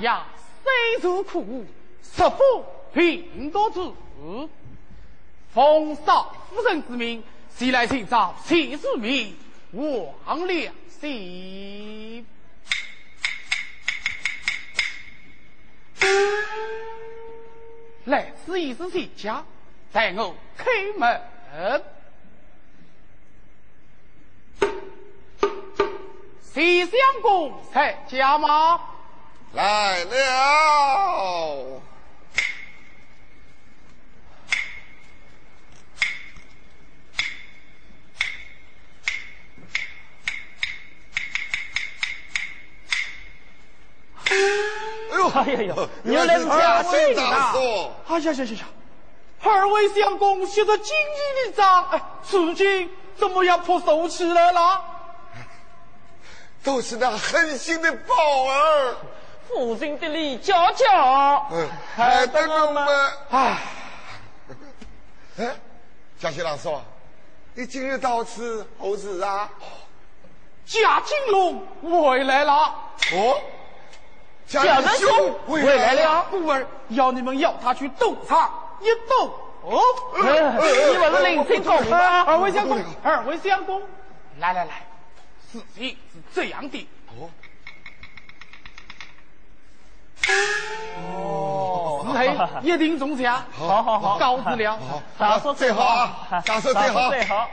呀，虽受苦，实不平多之。奉少夫人之命，谁来寻找谢世民，王良心。来此已是谁家？待我开门。谢相公在家吗？来了。哎呦，哎呀呀，原来是家亲大的。哎呀呀呀呀！二位相公写着今日的账，哎，此今怎么样破手起来了？都是那狠心的宝儿，父亲的李娇娇，嗯，还等我们。哎，哎，嘉庆老说，你今日到此何事啊？贾金龙回来了。哦，贾仁兄回来了。故儿要你们要他去斗场一斗。哦，你们是领亲公吗？二位相公，二位相公，来来来，事情是这样的。哦，哦，四黑一定中奖。好好好，告辞了。大说最好啊，大说最好。最好。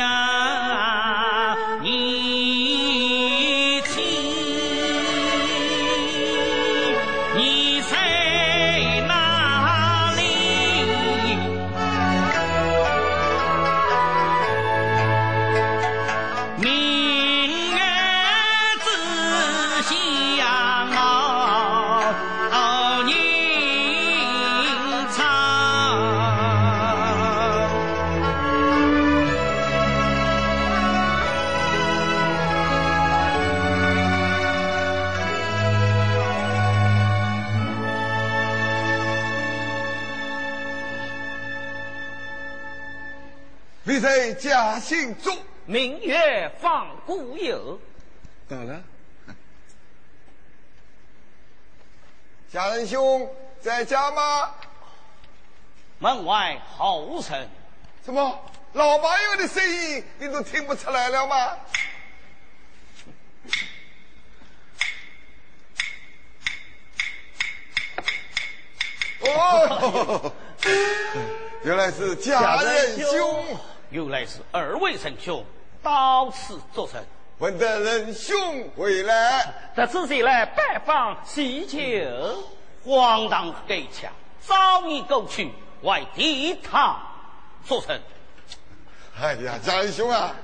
呀，在家信中明月放孤友，到了。家人兄在家吗？门外候神。什么老朋友的声音你都听不出来了吗？哦，原来是家人兄，原来是二位神兄到此作甚？闻得仁兄回来，特此前来拜访喜酒，荒唐给强，早已过去，为地堂作甚？哎呀，仁兄啊，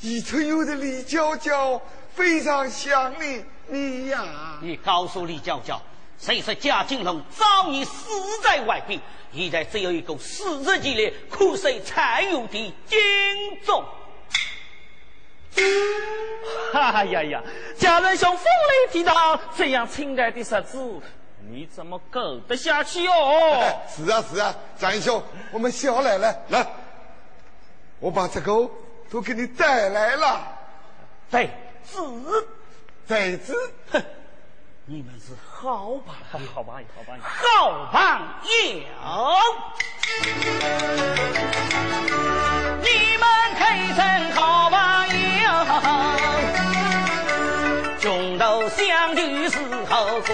已春有的李娇娇非常想你你呀。你告诉李娇娇，谁说贾金龙早已死在外边？现在只有一个死日记里苦守残有的金钟。哎呀呀，家人兄风雷地堂，这样亲爱的日子，你怎么过得下去哦？是啊是啊，家人兄，我们小奶奶来，我把这个都给你带来了，对，子，在子。哼，你们是好朋友，好朋友，好朋友。好朋友，你们可成好朋友。中途相遇是何故？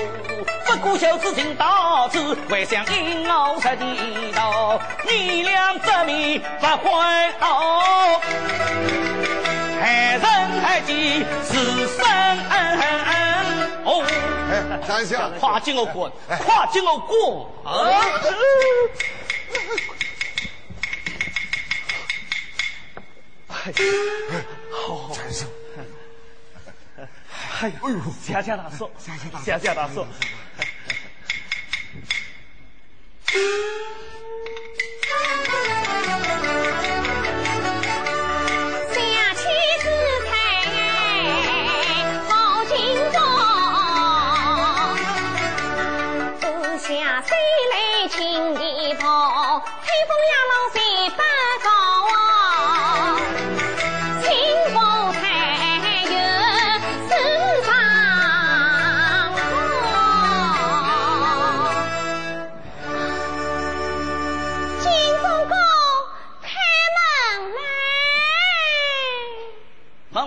不顾小子情到此，还想引我出地道。你俩这面不回头，还人还记是生哦。哎，家人兄，跨进我滚，跨进我过！啊！家人兄，哎呦，谢谢大叔，谢谢大叔。下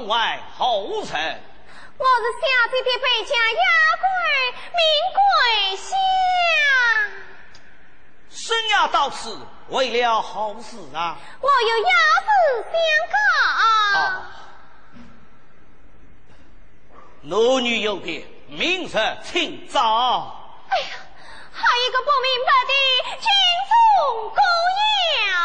外候神，我是小姐的北家丫鬟，名桂香。生涯到此，为了好事啊！我有要事相告。啊，男女有别，明日请早。哎呀，还有一个不明白的金钟姑娘，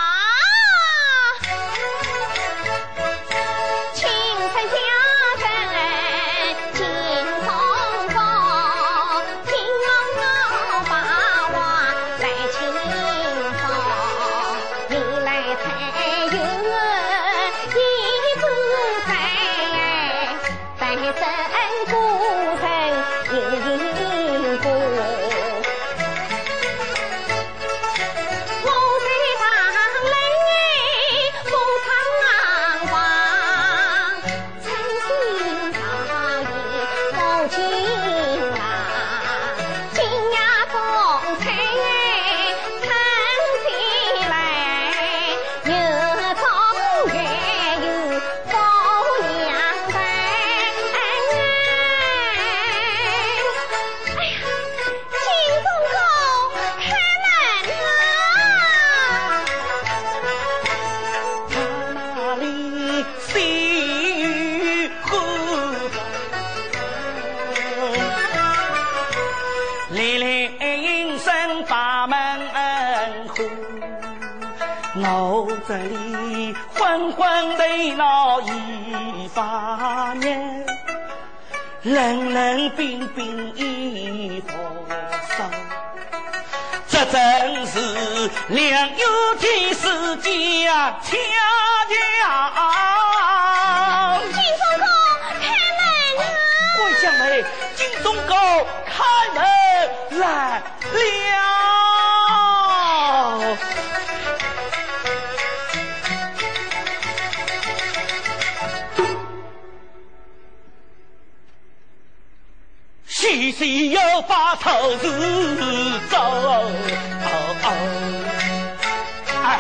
在，单身声把门呼，我这里昏昏的闹一把年，冷冷冰冰一佛手。这真是良友天使家恰恰。金钟公开门啊！桂香梅，金钟高开门来了。细细又把头子走，哎，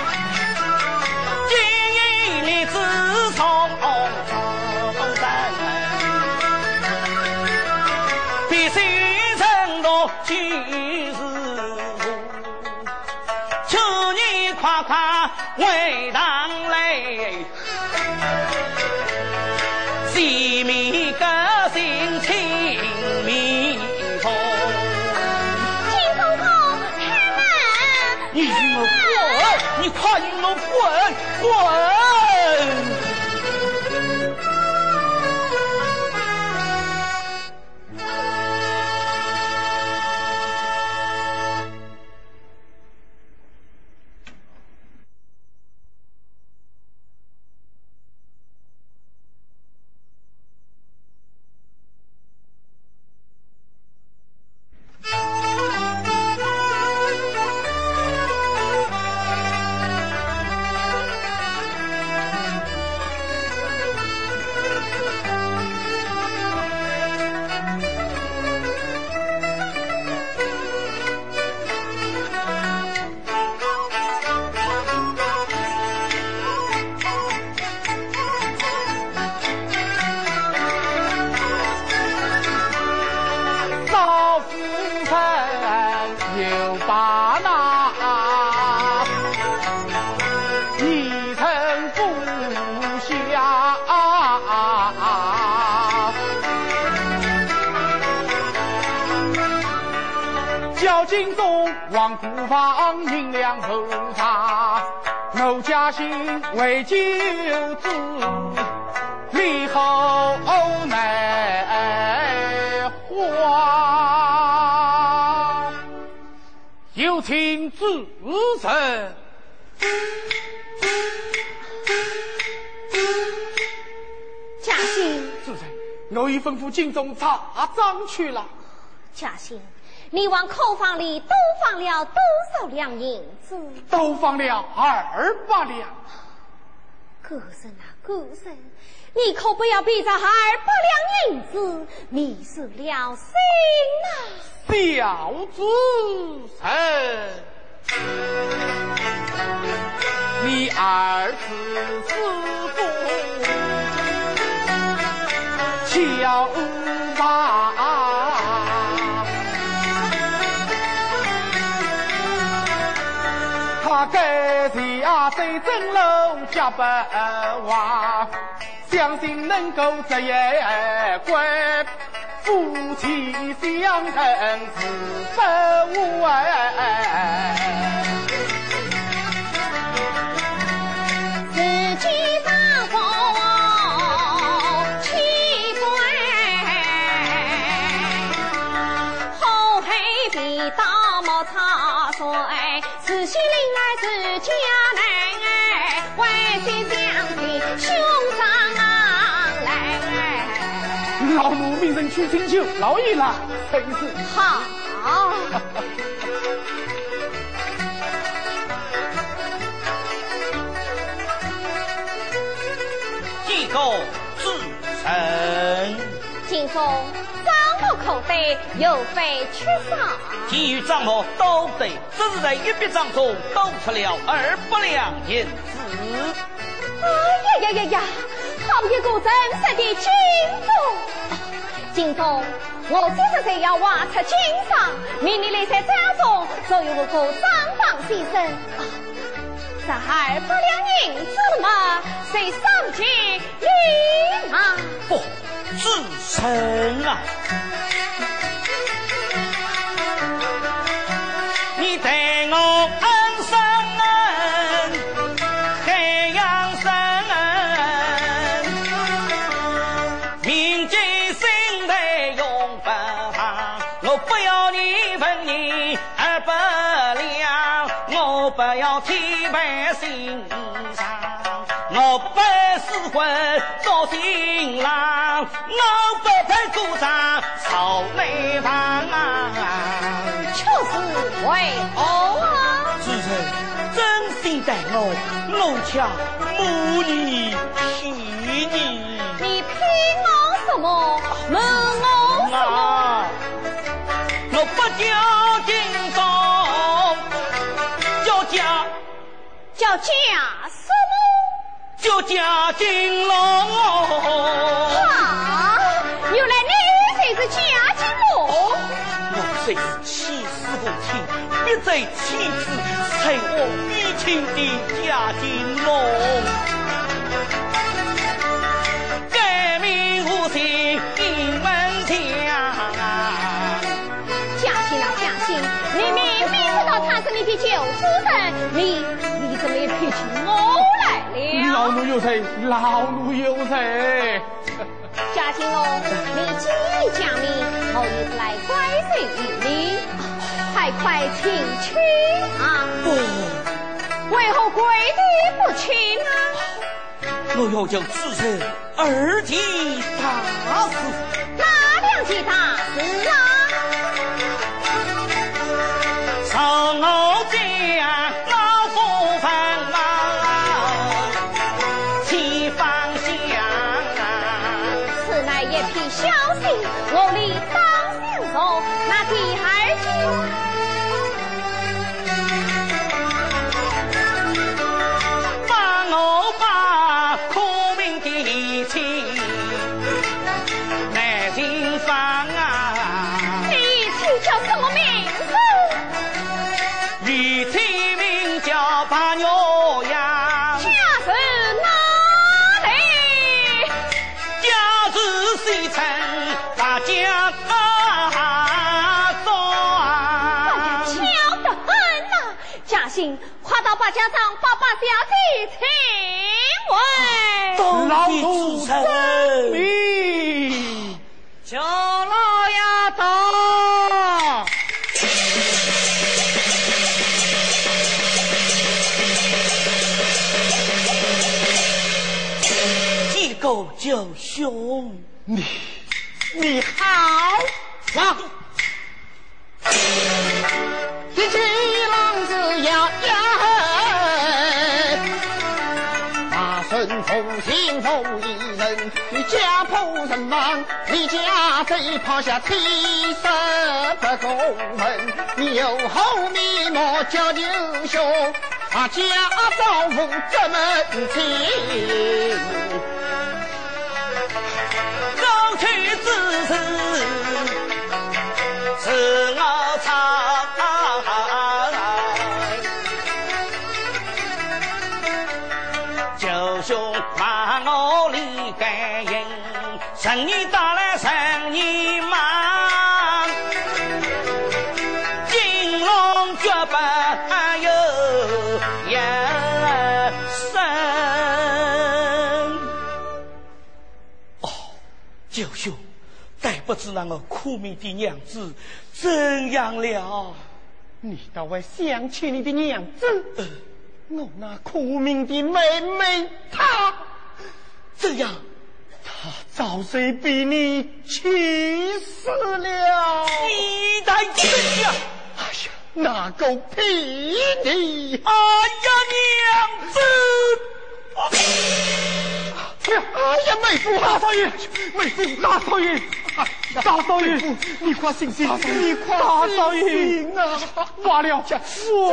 为救子，立后难还。有请主神。嘉欣，主人，我已吩咐金钟查账去了。嘉欣，你往库房里多放了多少两银子？都放了二百两。哥神啊，哥神，你可不要逼着二百两银子迷失了心呐、小主神，你儿子师傅巧吧。他该下在正楼加班话，相信能够这一关，夫妻相称是不误去请求老爷了，臣是好。几个自称，听说张某口袋又被缺少，其余账目都对，只是在一笔账中多出了二百两银子。哎呀呀呀呀！好一个真实的金钟！金钟，我三十岁要挖出金商，命你来在家中所有不过三房先生。这二百两银子嘛，谁上去领啊？不，自称啊！不要天盘心上，我不是婚做新郎，我不配做上草莓房。就是为何啊？主人真心待我，我却母你骗你。你骗我什么？瞒我什么？啊！我不叫叫假什么？叫家金龙。啊！原来你才是假金龙。我虽是妻死父亲，必在妻子成我必亲的家金龙。老？奴有罪，老奴有罪。嘉欣哦，你既已讲明，我也是来乖随于你，快快请去啊！不，为何跪地不请啊？我要将自称二级打死。哪两件大事啊？一片孝心，我理当相送。那第二句。请回。老奴真遵命。小老爷到。几个九兄，你你好，啊！人亡，你家贼抛下七十不公分，你有后面莫叫九兄，啊家丈夫这门亲。走去之事是我唱。九兄骂我李干营，生意大来生意忙，金龙绝不有一生。哦，九兄，但不知那个苦命的娘子怎样了？你倒会想起你的娘子，我那苦命的妹妹她，怎样，早谁被你气死了？你的真呀！哎呀，那狗屁的！哎呀，娘子！哎呀，哎呀，妹夫，大少爷，妹夫，大少爷，大少爷，你快醒醒，你快大少爷醒啊！完了，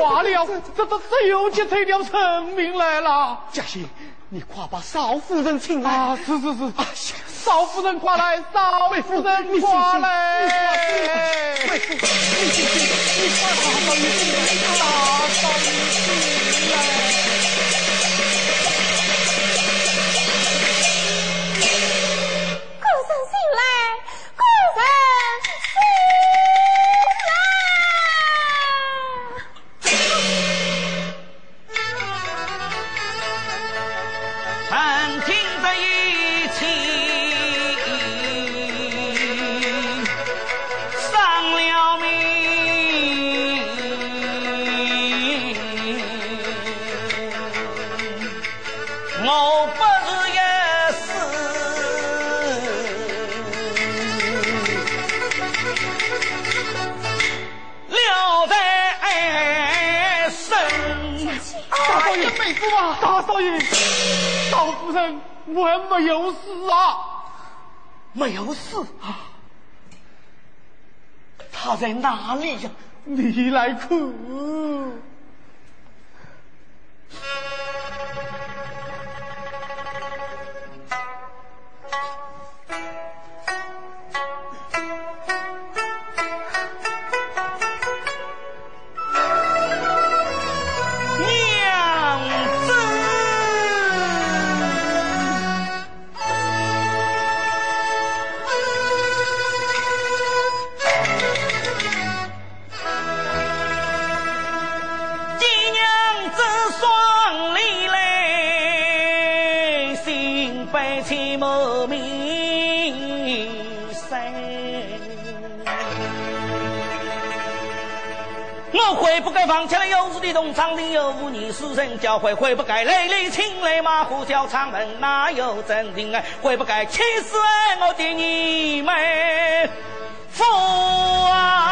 完了，这这这又结成了成命来了。嘉欣，你快把少夫人请来。啊，是是是，啊，少夫人快来，少夫人快来，妹夫，你醒醒，你快把大少爷请我不是一死了在身。大少爷，妹夫啊，大少爷，少夫人我没有死啊，没有死啊！他在哪里呀？你来看。悔不该放弃了幼稚的农场里有无你私人教诲，悔不该累累请来马虎叫长门哪有真情爱，悔不该气死我的你们父啊！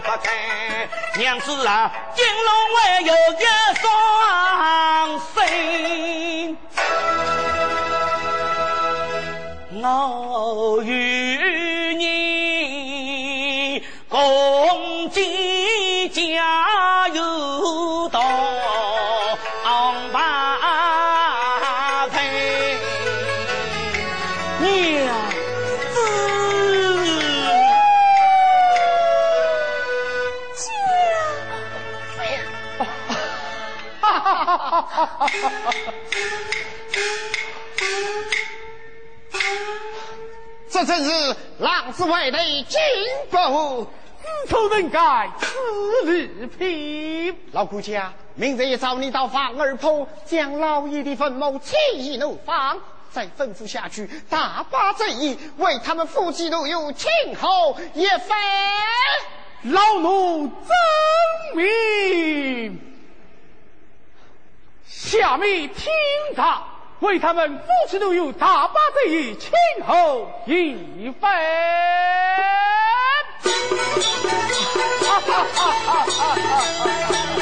不该。娘子啊，金龙湾有一双心。我与 这真是浪子回头金不子丑能改，此日平。老姑家，明日一早你到房儿坡将老爷的坟墓起怒放，再吩咐下去，大把这一为他们夫妻都有庆贺一番。老奴遵命。下面听他为他们夫妻都有大把这一庆贺一番。